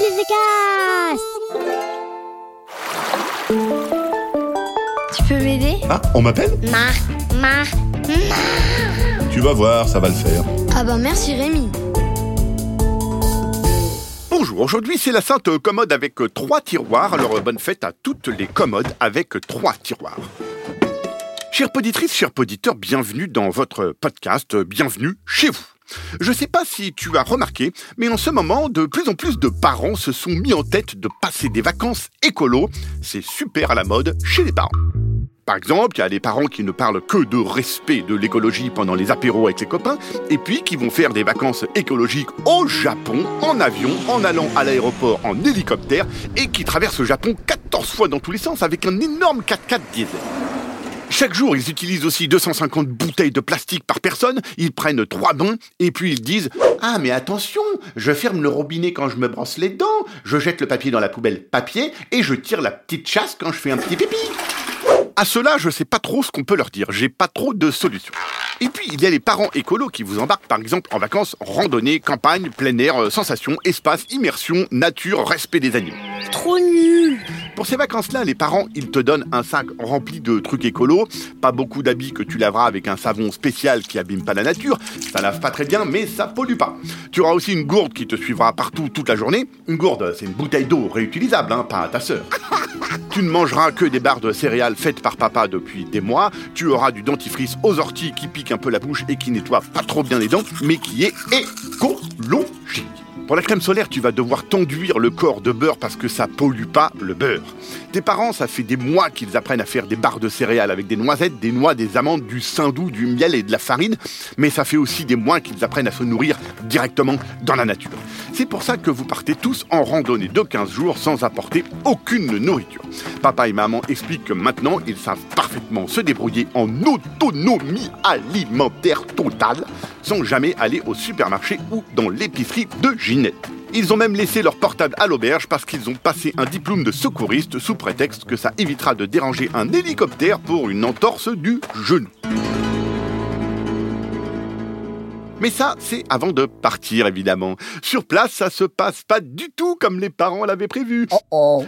The Tu peux m'aider? Ah, on m'appelle? Mar, Mar, Tu vas voir, ça va le faire. Ah bah merci Rémi. Bonjour, aujourd'hui c'est la Sainte Commode avec trois tiroirs, alors bonne fête à toutes les commodes avec trois tiroirs. Chères poditrices, chers poditeurs, bienvenue dans votre podcast, bienvenue chez vous. Je sais pas si tu as remarqué, mais en ce moment, de plus en plus de parents se sont mis en tête de passer des vacances écolo. C'est super à la mode chez les parents. Par exemple, il y a des parents qui ne parlent que de respect de l'écologie pendant les apéros avec les copains, et puis qui vont faire des vacances écologiques au Japon, en avion, en allant à l'aéroport en hélicoptère, et qui traversent le Japon 14 fois dans tous les sens avec un énorme 4x4 diesel. Chaque jour, ils utilisent aussi 250 bouteilles de plastique par personne, ils prennent trois bains, et puis ils disent Ah, mais attention, je ferme le robinet quand je me brosse les dents, je jette le papier dans la poubelle papier, et je tire la petite chasse quand je fais un petit pipi. À cela, je sais pas trop ce qu'on peut leur dire, j'ai pas trop de solutions. Et puis, il y a les parents écolos qui vous embarquent par exemple en vacances, randonnée, campagne, plein air, euh, sensations, espace, immersion, nature, respect des animaux. Trop nul. Pour ces vacances-là, les parents, ils te donnent un sac rempli de trucs écolos, pas beaucoup d'habits que tu laveras avec un savon spécial qui abîme pas la nature, ça lave pas très bien, mais ça pollue pas. Tu auras aussi une gourde qui te suivra partout toute la journée. Une gourde, c'est une bouteille d'eau réutilisable, hein, pas à ta sœur. Tu ne mangeras que des barres de céréales faites par papa depuis des mois. Tu auras du dentifrice aux orties qui pique un peu la bouche et qui nettoie pas trop bien les dents, mais qui est écologique. Pour la crème solaire, tu vas devoir t'enduire le corps de beurre parce que ça pollue pas le beurre. Tes parents, ça fait des mois qu'ils apprennent à faire des barres de céréales avec des noisettes, des noix, des amandes, du saindoux, du miel et de la farine, mais ça fait aussi des mois qu'ils apprennent à se nourrir directement dans la nature. C'est pour ça que vous partez tous en randonnée de 15 jours sans apporter aucune nourriture. Papa et maman expliquent que maintenant, ils savent parfaitement se débrouiller en autonomie alimentaire totale, sans jamais aller au supermarché ou dans l'épicerie de Ginette. Ils ont même laissé leur portable à l'auberge parce qu'ils ont passé un diplôme de secouriste sous prétexte que ça évitera de déranger un hélicoptère pour une entorse du genou. Mais ça, c'est avant de partir, évidemment. Sur place, ça se passe pas du tout comme les parents l'avaient prévu.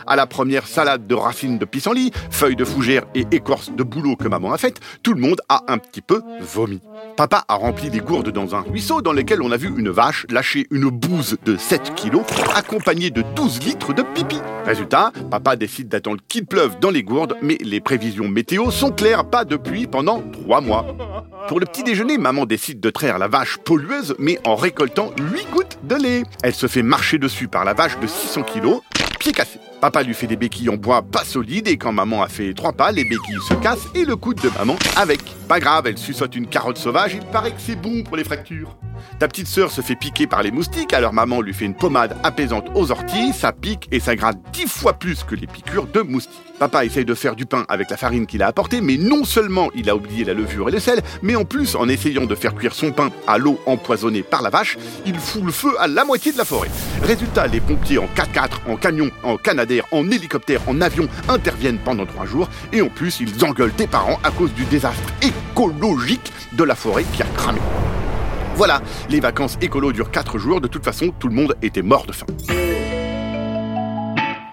À la première salade de racines de pissenlit, feuilles de fougère et écorce de bouleau que maman a faite, tout le monde a un petit peu vomi. Papa a rempli des gourdes dans un ruisseau dans lequel on a vu une vache lâcher une bouse de 7 kilos accompagnée de 12 litres de pipi. Résultat, papa décide d'attendre qu'il pleuve dans les gourdes, mais les prévisions météo sont claires, pas de pluie pendant 3 mois. Pour le petit déjeuner, maman décide de traire la vache pollueuse, mais en récoltant 8 gouttes de lait. Elle se fait marcher dessus par la vache de 600 kilos, pied cassé. Papa lui fait des béquilles en bois pas solides et quand maman a fait trois pas, les béquilles se cassent et le coude de maman avec. Pas grave, elle suçote une carotte sauvage, il paraît que c'est bon pour les fractures. Ta petite sœur se fait piquer par les moustiques, alors maman lui fait une pommade apaisante aux orties, ça pique et ça gratte dix fois plus que les piqûres de moustiques. Papa essaye de faire du pain avec la farine qu'il a apportée, mais non seulement il a oublié la levure et le sel, mais en plus, en essayant de faire cuire son pain à l'eau empoisonnée par la vache, il fout le feu à la moitié de la forêt. Résultat, les pompiers en 4x4, en camion, en canadair, en hélicoptère, en avion interviennent pendant trois jours, et en plus, ils engueulent tes parents à cause du désastre écologique de la forêt qui a cramé. Voilà, les vacances écolo durent 4 jours, de toute façon, tout le monde était mort de faim.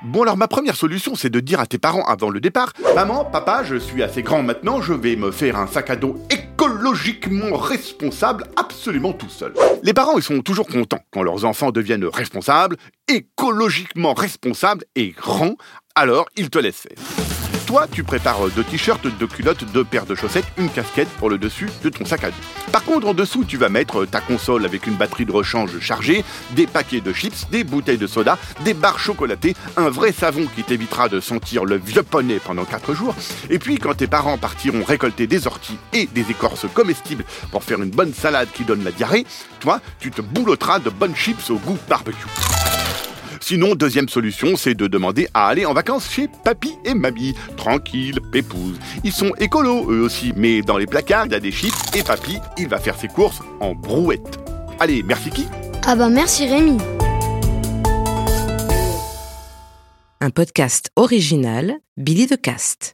Bon alors ma première solution c'est de dire à tes parents avant le départ Maman, papa, je suis assez grand maintenant, je vais me faire un sac à dos écologiquement responsable absolument tout seul. Les parents ils sont toujours contents quand leurs enfants deviennent responsables, écologiquement responsables et grands, alors ils te laissent faire. Toi, tu prépares deux t-shirts, deux culottes, deux paires de chaussettes, une casquette pour le dessus de ton sac à dos. Par contre, en dessous, tu vas mettre ta console avec une batterie de rechange chargée, des paquets de chips, des bouteilles de soda, des barres chocolatées, un vrai savon qui t'évitera de sentir le vieux poney pendant 4 jours. Et puis, quand tes parents partiront récolter des orties et des écorces comestibles pour faire une bonne salade qui donne la diarrhée, toi, tu te boulotteras de bonnes chips au goût barbecue. Sinon, deuxième solution, c'est de demander à aller en vacances chez papy et mamie. Tranquille, pépouze. Ils sont écolos, eux aussi, mais dans les placards, il y a des chips et papy, il va faire ses courses en brouette. Allez, merci qui? Ah bah merci Rémi. Un podcast original, Billy de Cast.